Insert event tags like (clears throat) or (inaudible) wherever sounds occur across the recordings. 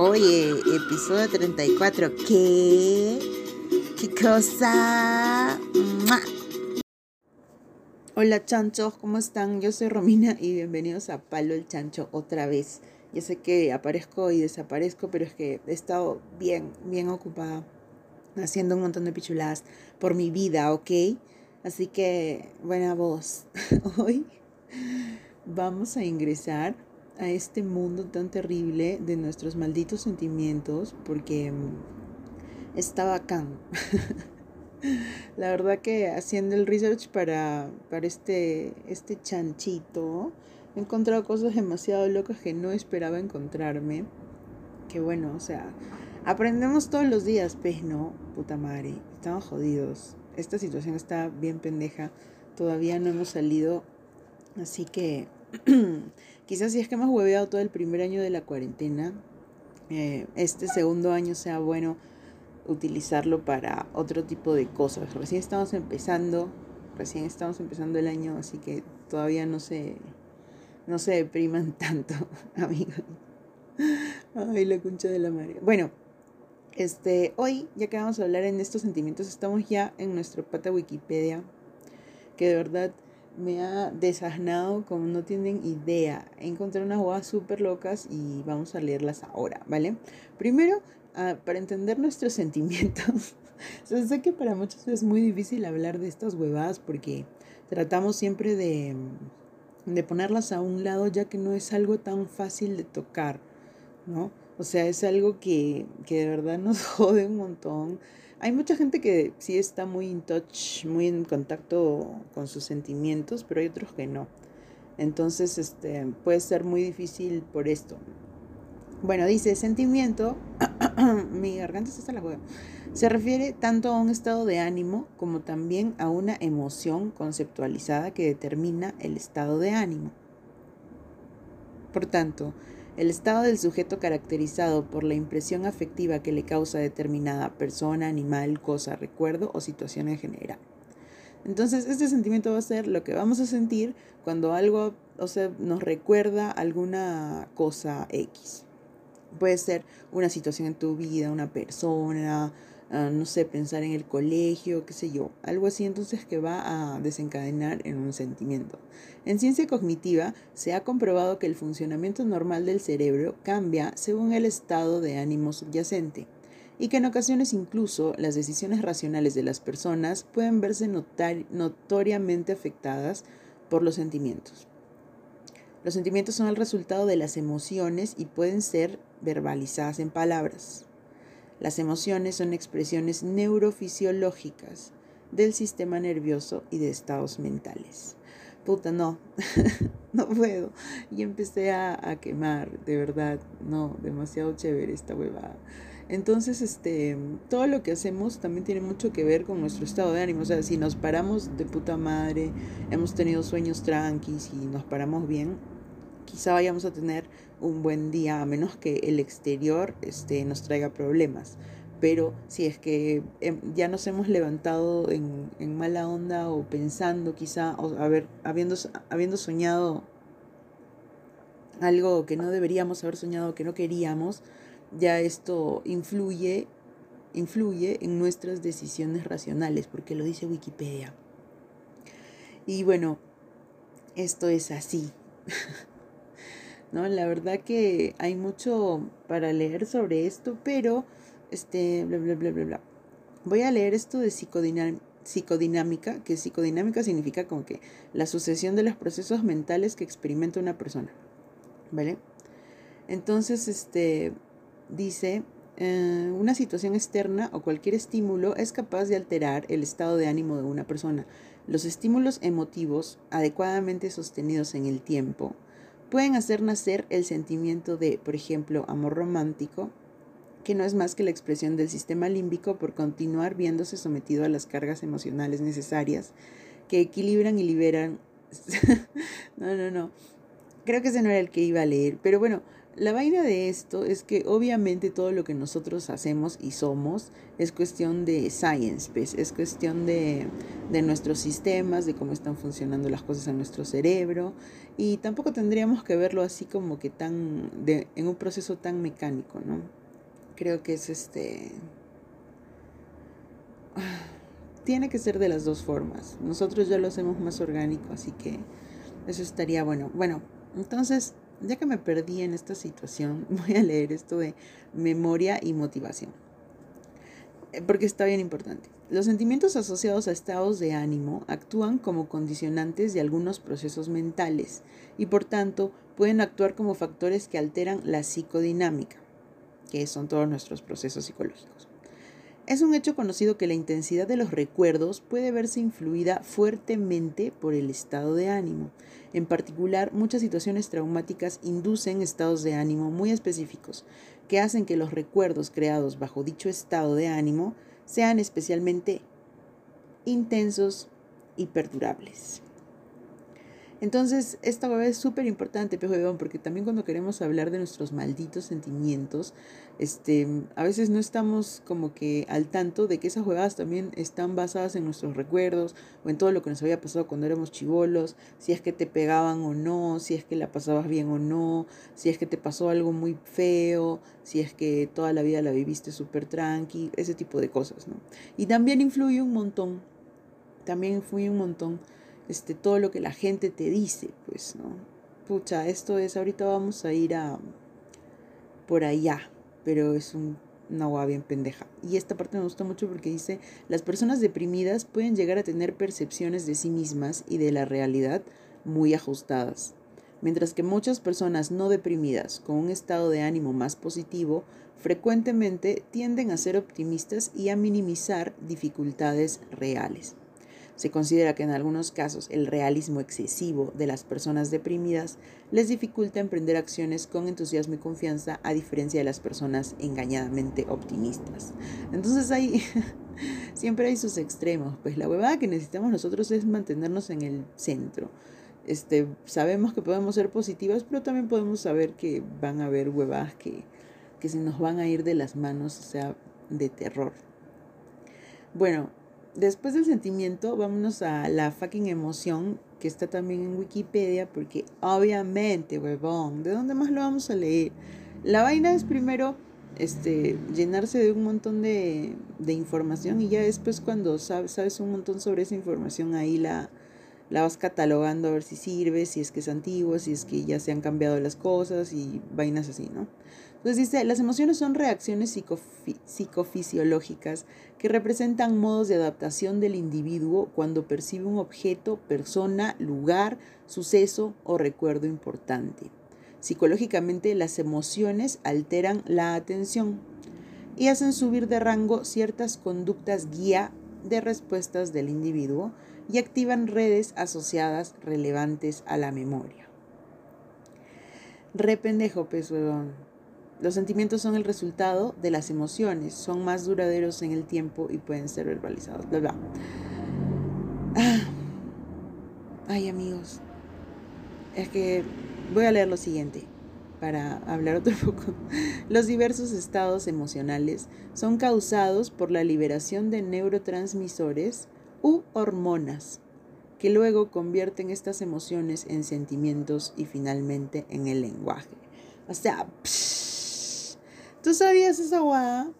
Oye, episodio 34. ¿Qué? ¿Qué cosa? Hola chanchos, ¿cómo están? Yo soy Romina y bienvenidos a Palo el Chancho otra vez. Ya sé que aparezco y desaparezco, pero es que he estado bien, bien ocupada haciendo un montón de pichuladas por mi vida, ¿ok? Así que, buena voz. (laughs) Hoy vamos a ingresar a este mundo tan terrible de nuestros malditos sentimientos porque mm, está bacán. (laughs) La verdad que haciendo el research para, para este, este chanchito, he encontrado cosas demasiado locas que no esperaba encontrarme. Que bueno, o sea, aprendemos todos los días, pues no, puta madre, estamos jodidos. Esta situación está bien pendeja, todavía no hemos salido, así que (clears throat) Quizás si es que hemos hueveado todo el primer año de la cuarentena, eh, este segundo año sea bueno utilizarlo para otro tipo de cosas. Recién estamos empezando, recién estamos empezando el año, así que todavía no se, no se depriman (laughs) tanto, amigos. Ay, la concha de la madre. Bueno, este, hoy, ya que vamos a hablar en estos sentimientos, estamos ya en nuestro pata Wikipedia, que de verdad me ha desasnado como no tienen idea. Encontré unas bodas súper locas y vamos a leerlas ahora, ¿vale? Primero, ah, para entender nuestros (laughs) sentimientos. (laughs) sé que para muchos es muy difícil hablar de estas huevadas porque tratamos siempre de, de ponerlas a un lado ya que no es algo tan fácil de tocar, ¿no? O sea, es algo que, que de verdad nos (laughs) jode un montón hay mucha gente que sí está muy in touch, muy en contacto con sus sentimientos, pero hay otros que no. Entonces, este, puede ser muy difícil por esto. Bueno, dice sentimiento, (clears throat) mi garganta se está la juega. Se refiere tanto a un estado de ánimo como también a una emoción conceptualizada que determina el estado de ánimo. Por tanto, el estado del sujeto caracterizado por la impresión afectiva que le causa determinada persona, animal, cosa, recuerdo o situación en general. Entonces, este sentimiento va a ser lo que vamos a sentir cuando algo, o sea, nos recuerda alguna cosa X. Puede ser una situación en tu vida, una persona, No sé, pensar en el colegio, qué sé yo, algo así entonces que va a desencadenar en un sentimiento. En ciencia cognitiva se ha comprobado que el funcionamiento normal del cerebro cambia según el estado de ánimo subyacente y que en ocasiones incluso las decisiones racionales de las personas pueden verse notoriamente afectadas por los sentimientos. Los sentimientos son el resultado de las emociones y pueden ser verbalizadas en palabras. Las emociones son expresiones neurofisiológicas del sistema nervioso y de estados mentales. Puta, no, (laughs) no puedo. Y empecé a, quemar, de verdad, no, demasiado chévere esta huevada. Entonces, este, todo lo que hacemos también tiene mucho que ver con nuestro estado de ánimo. O sea, si nos paramos de puta madre, hemos tenido sueños tranquis y nos paramos bien, quizá vayamos a tener un buen día, a menos que el exterior este, nos traiga problemas. Pero si es que em, ya nos hemos levantado en, mala onda o pensando quizá, o haber, habiendo, habiendo soñado algo que no deberíamos haber soñado, que no queríamos, ya esto influye, influye en nuestras decisiones racionales, porque lo dice Wikipedia. Y bueno, esto es así. (laughs) ¿no? La verdad que hay mucho para leer sobre esto, pero este, bla, bla, bla, bla, bla. Voy a leer esto de psicodinámica, que psicodinámica significa como que la sucesión de los procesos mentales que experimenta una persona, ¿vale? Entonces, este, dice, eh, una situación externa o cualquier estímulo es capaz de alterar el estado de ánimo de una persona. Los estímulos emotivos, adecuadamente sostenidos en el tiempo, pueden hacer nacer el sentimiento de, por ejemplo, amor romántico, que no es más que la expresión del sistema límbico por continuar viéndose sometido a las cargas emocionales necesarias que equilibran y liberan. (laughs) no, no, no. Creo que ese no era el que iba a leer, pero bueno, la vaina de esto es que obviamente todo lo que nosotros hacemos y somos es cuestión de science, pues, es cuestión de, de nuestros sistemas, de cómo están funcionando las cosas en nuestro cerebro y tampoco tendríamos que verlo así como que tan, de, en un proceso tan mecánico, ¿no? Creo que es este... (sighs) Tiene que ser de las dos formas. Nosotros ya lo hacemos más orgánico, así que eso estaría bueno. Bueno, entonces ya que me perdí en esta situación, (laughs) voy a leer esto de memoria y motivación. Eh, porque está bien importante. Los sentimientos asociados a estados de ánimo actúan como condicionantes de algunos procesos mentales y por tanto pueden actuar como factores que alteran la psicodinámica, que son todos nuestros procesos psicológicos. Es un hecho conocido que la intensidad de los recuerdos puede verse influida fuertemente por el estado de ánimo. En particular, muchas situaciones traumáticas inducen estados de ánimo muy específicos, que hacen que los recuerdos creados bajo dicho estado de ánimo sean especialmente intensos y perdurables. Entonces, esta es súper importante, pejo porque también cuando queremos hablar de nuestros malditos sentimientos, este, a veces no estamos como que al tanto de que esas huevadas también están basadas en nuestros recuerdos o en todo lo que nos había pasado cuando éramos chivolos, si es que te pegaban o no, si es que la pasabas bien o no, si es que te pasó algo muy feo, si es que toda la vida la viviste súper tranqui, ese tipo de cosas, ¿no? Y también influye un montón, también influye un montón este, todo lo que la gente te dice, pues, ¿no? Pucha, esto es, ahorita vamos a ir a por allá, pero es un, una agua bien pendeja. Y esta parte me gusta mucho porque dice, las personas deprimidas pueden llegar a tener percepciones de sí mismas y de la realidad muy ajustadas, mientras que muchas personas no deprimidas con un estado de ánimo más positivo frecuentemente tienden a ser optimistas y a minimizar dificultades reales. Se considera que en algunos casos el realismo excesivo de las personas deprimidas les dificulta emprender acciones con entusiasmo y confianza a diferencia de las personas engañadamente optimistas. Entonces hay (laughs) siempre hay sus extremos, pues la huevada que necesitamos nosotros es mantenernos en el centro. Este, sabemos que podemos ser positivas, pero también podemos saber que van a haber huevadas que, que se nos van a ir de las manos, o sea, de terror. Bueno, después del sentimiento, vámonos a la fucking emoción, que está también en Wikipedia, porque obviamente, huevón, ¿de dónde más lo vamos a leer? La vaina es primero este, llenarse de un montón de, de información y ya después cuando sabes, sabes un montón sobre esa información, ahí la, la vas catalogando a ver si sirve, si es que es antiguo, si es que ya se han cambiado las cosas y vainas así, ¿no? Entonces dice, las emociones son reacciones psicofisiológicas que representan modos de adaptación del individuo cuando percibe un objeto, persona, lugar, suceso o recuerdo importante. Psicológicamente las emociones alteran la atención y hacen subir de rango ciertas conductas guía de respuestas del individuo y activan redes asociadas relevantes a la memoria. Rependejo, pues, los sentimientos son el resultado de las emociones, son más duraderos en el tiempo y pueden ser verbalizados. Ah. Ay amigos, es que voy a leer lo siguiente para hablar otro (laughs) poco. Los diversos estados emocionales son causados por la liberación de neurotransmisores u hormonas que luego convierten estas emociones en sentimientos y finalmente en el lenguaje. O sea, ¿Tú sabías esa guada?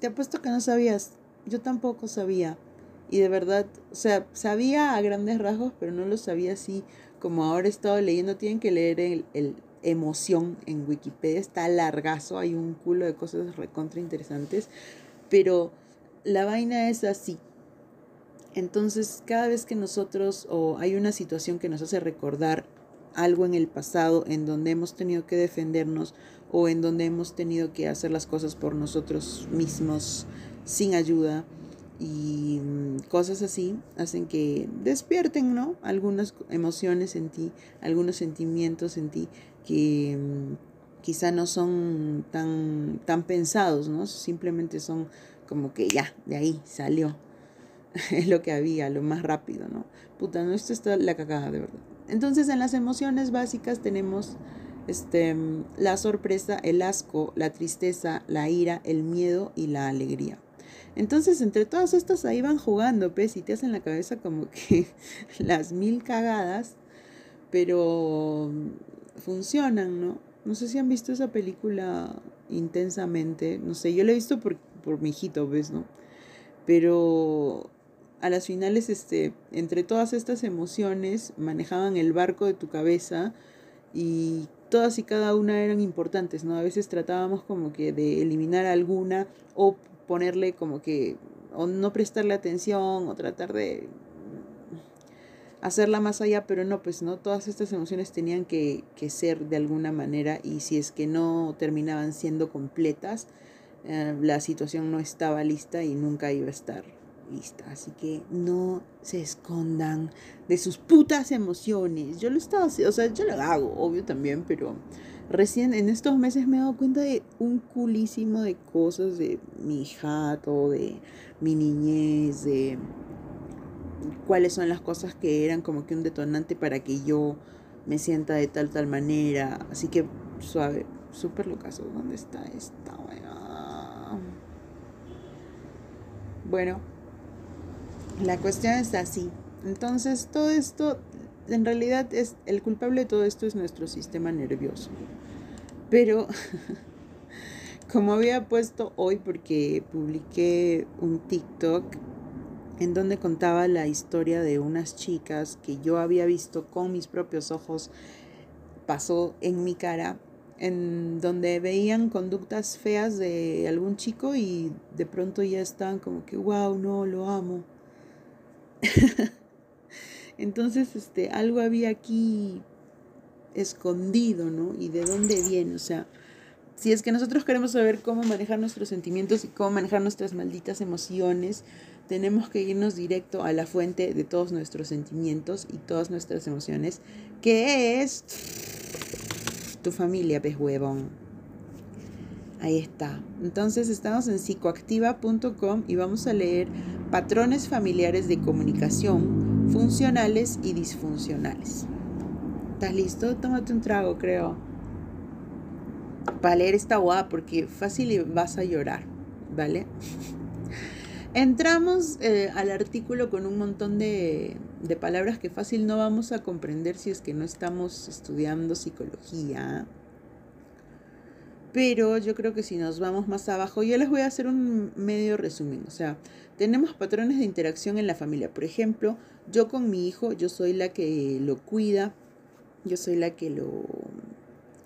Te apuesto que no sabías. Yo tampoco sabía. Y de verdad, o sea, sabía a grandes rasgos, pero no lo sabía así como ahora he estado leyendo. Tienen que leer el, el emoción en Wikipedia. Está largazo, hay un culo de cosas recontra interesantes. Pero la vaina es así. Entonces, cada vez que nosotros o hay una situación que nos hace recordar algo en el pasado en donde hemos tenido que defendernos o en donde hemos tenido que hacer las cosas por nosotros mismos sin ayuda y mm, cosas así hacen que despierten, ¿no? Algunas emociones en ti, algunos sentimientos en ti que mm, quizá no son tan, tan pensados, ¿no? Simplemente son como que ya, de ahí salió. (laughs) es lo que había, lo más rápido, ¿no? Puta, no, esto está la cagada, de verdad. Entonces, en las emociones básicas tenemos este, la sorpresa, el asco, la tristeza, la ira, el miedo y la alegría. Entonces, entre todas estas ahí van jugando, pues, y te hacen la cabeza como (laughs) que las mil cagadas, pero funcionan, ¿no? No sé si han visto esa película intensamente, no sé, yo la he visto por, por mi hijito, ¿ves, no? Pero a las finales, este, entre todas estas emociones, manejaban el barco de tu cabeza y todas y cada una eran importantes, ¿no? A veces tratábamos como que de eliminar alguna o ponerle como que, o no prestarle atención, o tratar de hacerla más allá, pero no, pues no, todas estas emociones tenían que, que ser de alguna manera y si es que no terminaban siendo completas, eh, la situación no estaba lista y nunca iba a estar lista. Así que no se escondan de sus putas emociones. Yo lo estaba haciendo, o sea, yo lo hago, obvio también, pero Recién en estos meses me he dado cuenta de un culísimo de cosas de mi jato, de mi niñez, de cuáles son las cosas que eran como que un detonante para que yo me sienta de tal tal manera. Así que suave, súper locazo. ¿Dónde está esta Bueno, la cuestión es así. Entonces todo esto en realidad es el culpable de todo esto es nuestro sistema nervioso. Pero (laughs) como había puesto hoy porque publiqué un TikTok en donde contaba la historia de unas chicas que yo había visto con mis propios ojos pasó en mi cara en donde veían conductas feas de algún chico y de pronto ya estaban como que wow, no, lo amo. (laughs) Entonces, este, algo había aquí escondido, ¿no? Y de dónde viene, o sea, si es que nosotros queremos saber cómo manejar nuestros sentimientos y cómo manejar nuestras malditas emociones, tenemos que irnos directo a la fuente de todos nuestros sentimientos y todas nuestras emociones, que es tu familia, pez huevón. Ahí está. Entonces estamos en psicoactiva.com y vamos a leer patrones familiares de comunicación funcionales y disfuncionales. ¿Estás listo? Tómate un trago, creo. Para leer esta guapa, porque fácil vas a llorar, ¿vale? (laughs) Entramos eh, al artículo con un montón de, de palabras que fácil no vamos a comprender si es que no estamos estudiando psicología. Pero yo creo que si nos vamos más abajo, yo les voy a hacer un medio resumen. O sea, tenemos patrones de interacción en la familia. Por ejemplo, yo con mi hijo, yo soy la que lo cuida, yo soy la que lo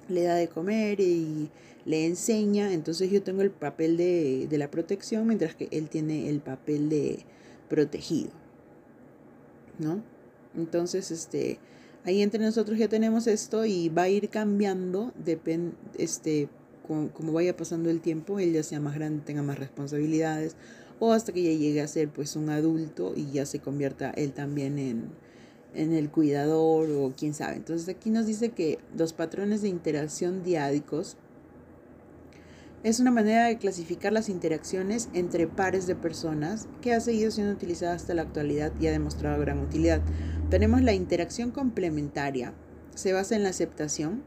le da de comer y le enseña. Entonces yo tengo el papel de, de la protección, mientras que él tiene el papel de protegido. ¿No? Entonces, este, ahí entre nosotros ya tenemos esto y va a ir cambiando, depende, este, como, vaya pasando el tiempo, él ya sea más grande, tenga más responsabilidades, o hasta que ya llegue a ser pues un adulto y ya se convierta él también en, en el cuidador o quién sabe. Entonces aquí nos dice que los patrones de interacción diádicos es una manera de clasificar las interacciones entre pares de personas que ha seguido siendo utilizada hasta la actualidad y ha demostrado gran utilidad. Tenemos la interacción complementaria. Se basa en la aceptación,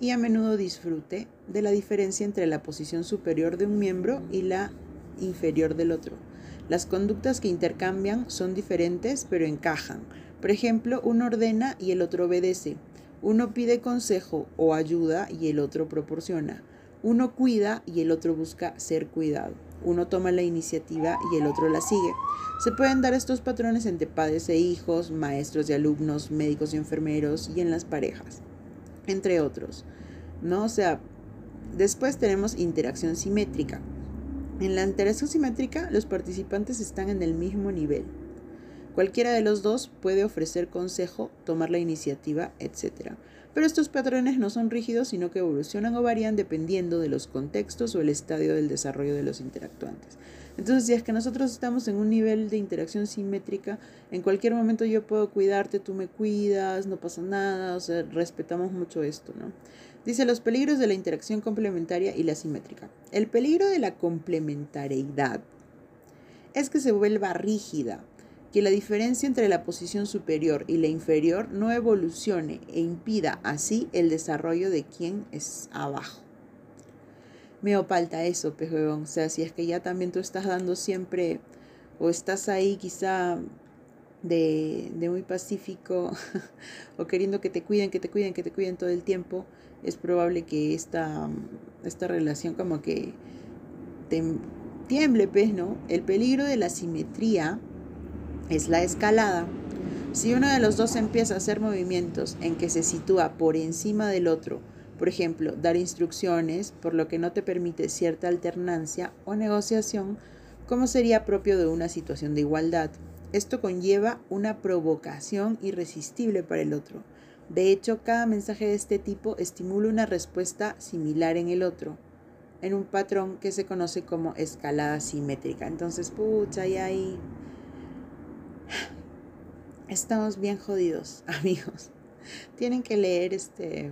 y a menudo disfrute de la diferencia entre la posición superior de un miembro y la inferior del otro. Las conductas que intercambian son diferentes pero encajan. Por ejemplo, uno ordena y el otro obedece. Uno pide consejo o ayuda y el otro proporciona. Uno cuida y el otro busca ser cuidado. Uno toma la iniciativa y el otro la sigue. Se pueden dar estos patrones entre padres e hijos, maestros y alumnos, médicos y enfermeros y en las parejas entre otros. ¿No? O sea, después tenemos interacción simétrica. En la interacción simétrica, los participantes están en el mismo nivel. Cualquiera de los dos puede ofrecer consejo, tomar la iniciativa, etc. Pero estos patrones no son rígidos, sino que evolucionan o varían dependiendo de los contextos o el estadio del desarrollo de los interactuantes. Entonces, si es que nosotros estamos en un nivel de interacción simétrica, en cualquier momento yo puedo cuidarte, tú me cuidas, no pasa nada, o sea, respetamos mucho esto, ¿no? Dice los peligros de la interacción complementaria y la simétrica. El peligro de la complementariedad es que se vuelva rígida, que la diferencia entre la posición superior y la inferior no evolucione e impida así el desarrollo de quien es abajo. Me falta eso, pejuegón. O sea, si es que ya también tú estás dando siempre, o estás ahí quizá de, de muy pacífico, (laughs) o queriendo que te cuiden, que te cuiden, que te cuiden todo el tiempo, es probable que esta, esta relación como que te tiemble, pues, ¿no? El peligro de la simetría es la escalada. Si uno de los dos empieza a hacer movimientos en que se sitúa por encima del otro, por ejemplo, dar instrucciones, por lo que no te permite cierta alternancia o negociación, como sería propio de una situación de igualdad, esto conlleva una provocación irresistible para el otro. De hecho, cada mensaje de este tipo estimula una respuesta similar en el otro, en un patrón que se conoce como escalada simétrica. Entonces, pucha, y ahí (sighs) estamos bien jodidos, (laughs) amigos. Tienen que leer este,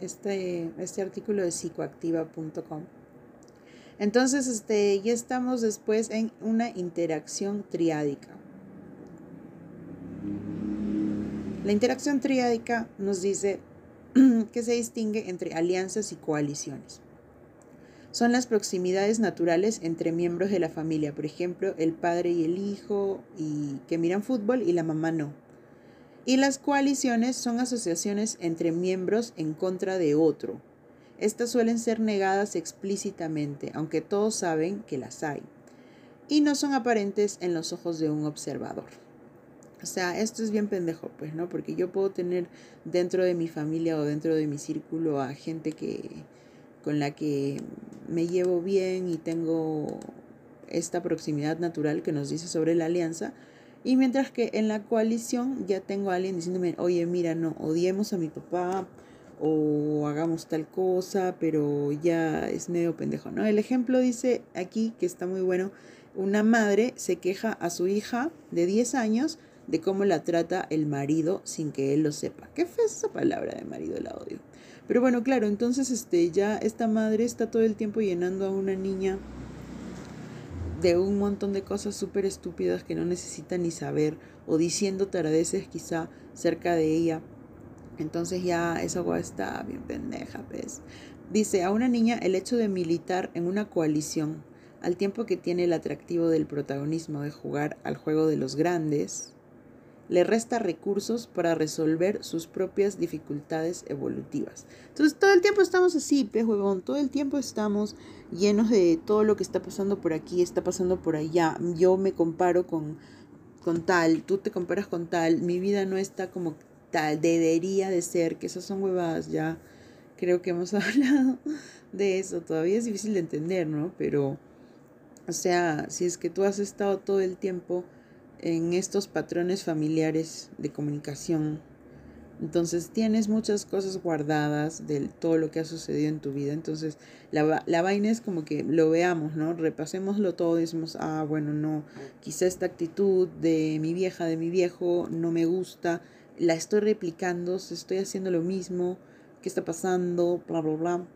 este, este artículo de psicoactiva.com. Entonces, este, ya estamos después en una interacción triádica. La interacción triádica nos dice (clears throat) que se distingue entre alianzas y coaliciones son las proximidades naturales entre miembros de la familia, por ejemplo, el padre y el hijo y que miran fútbol y la mamá no. Y las coaliciones son asociaciones entre miembros en contra de otro. Estas suelen ser negadas explícitamente, aunque todos saben que las hay, y no son aparentes en los ojos de un observador. O sea, esto es bien pendejo, pues, ¿no? Porque yo puedo tener dentro de mi familia o dentro de mi círculo a gente que, con la que me llevo bien y tengo esta proximidad natural que nos dice sobre la alianza. Y mientras que en la coalición ya tengo a alguien diciéndome, oye, mira, no, odiemos a mi papá o hagamos tal cosa, pero ya es medio pendejo, ¿no? El ejemplo dice aquí, que está muy bueno, una madre se queja a su hija de 10 años de cómo la trata el marido sin que él lo sepa. ¿Qué fue esa palabra de marido? La odio. Pero bueno, claro, entonces este, ya esta madre está todo el tiempo llenando a una niña de un montón de cosas súper estúpidas que no necesita ni saber o diciendo taradeces quizá cerca de ella. Entonces ya esa agua está bien pendeja, pues. Dice, a una niña el hecho de militar en una coalición, al tiempo que tiene el atractivo del protagonismo de jugar al juego de los grandes, le resta recursos para resolver sus propias dificultades evolutivas. Entonces todo el tiempo estamos así, pez huevón, todo el tiempo estamos llenos de todo lo que está pasando por aquí, está pasando por allá. Yo me comparo con, con tal, tú te comparas con tal, mi vida no está como tal, debería de ser, que esas son huevadas, ya creo que hemos (laughs) hablado de eso, todavía es difícil de entender, ¿no? Pero, o sea, si es que tú has estado todo el tiempo en estos patrones familiares de comunicación. Entonces tienes muchas cosas guardadas de todo lo que ha sucedido en tu vida. Entonces la, la vaina es como que lo veamos, ¿no? Repasémoslo todo y decimos, ah, bueno, no, quizá esta actitud de mi vieja, de mi viejo, no me gusta, la estoy replicando, estoy haciendo lo mismo, ¿qué está pasando? Bla, bla, bla.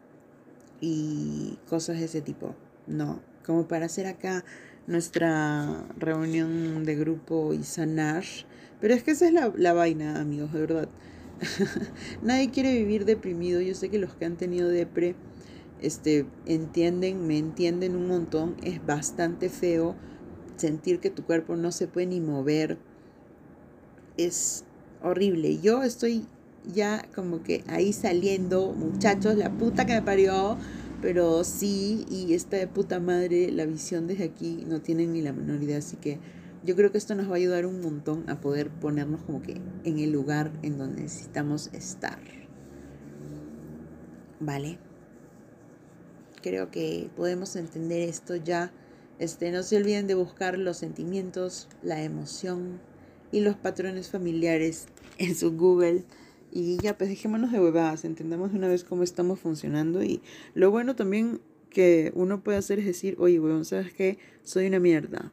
Y cosas de ese tipo, ¿no? Como para hacer acá nuestra reunión de grupo y sanar. Pero es que esa es la, la vaina, amigos, de verdad. (laughs) Nadie quiere vivir deprimido. Yo sé que los que han tenido depre este, entienden, me entienden un montón. Es bastante feo sentir que tu cuerpo no se puede ni mover. Es horrible. Yo estoy ya como que ahí saliendo, muchachos, la puta que me parió. Pero sí, y esta de puta madre, la visión desde aquí no tienen ni la menor idea. Así que yo creo que esto nos va a ayudar un montón a poder ponernos como que en el lugar en donde necesitamos estar. ¿Vale? Creo que podemos entender esto ya. Este, no se olviden de buscar los sentimientos, la emoción y los patrones familiares en su Google y ya, pues dejémonos de huevadas, entendamos de una vez cómo estamos funcionando. Y lo bueno también que uno puede hacer es decir, oye, huevón, ¿sabes qué? Soy una mierda.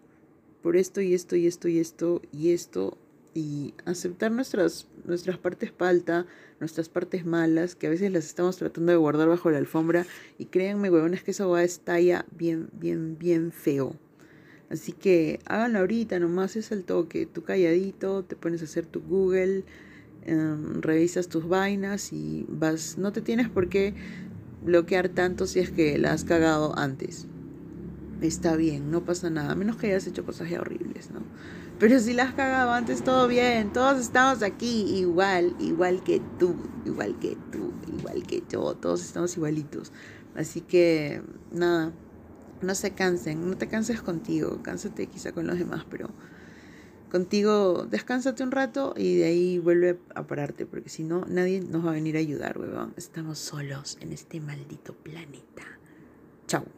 Por esto y esto y esto y esto y esto. Y aceptar nuestras, nuestras partes palta, nuestras partes malas, que a veces las estamos tratando de guardar bajo la alfombra. Y créanme, huevón, es que esa hueá estalla bien, bien, bien feo. Así que háganlo ahorita, nomás es el toque. Tú calladito, te pones a hacer tu Google, em, revisas tus vainas y vas. No te tienes por qué bloquear tanto si es que la has cagado antes. Está bien, no pasa nada, menos que hayas hecho cosas ya horribles, ¿no? Pero si la has cagado antes, todo bien, todos estamos aquí igual, igual que tú, igual que tú, igual que yo, todos estamos igualitos. Así que, nada, no se cansen, no te canses contigo, cánsate quizá con los demás, pero contigo descánsate un rato y de ahí vuelve a pararte, porque si no, nadie nos va a venir a ayudar, weón. Estamos solos en este maldito planeta. Chao.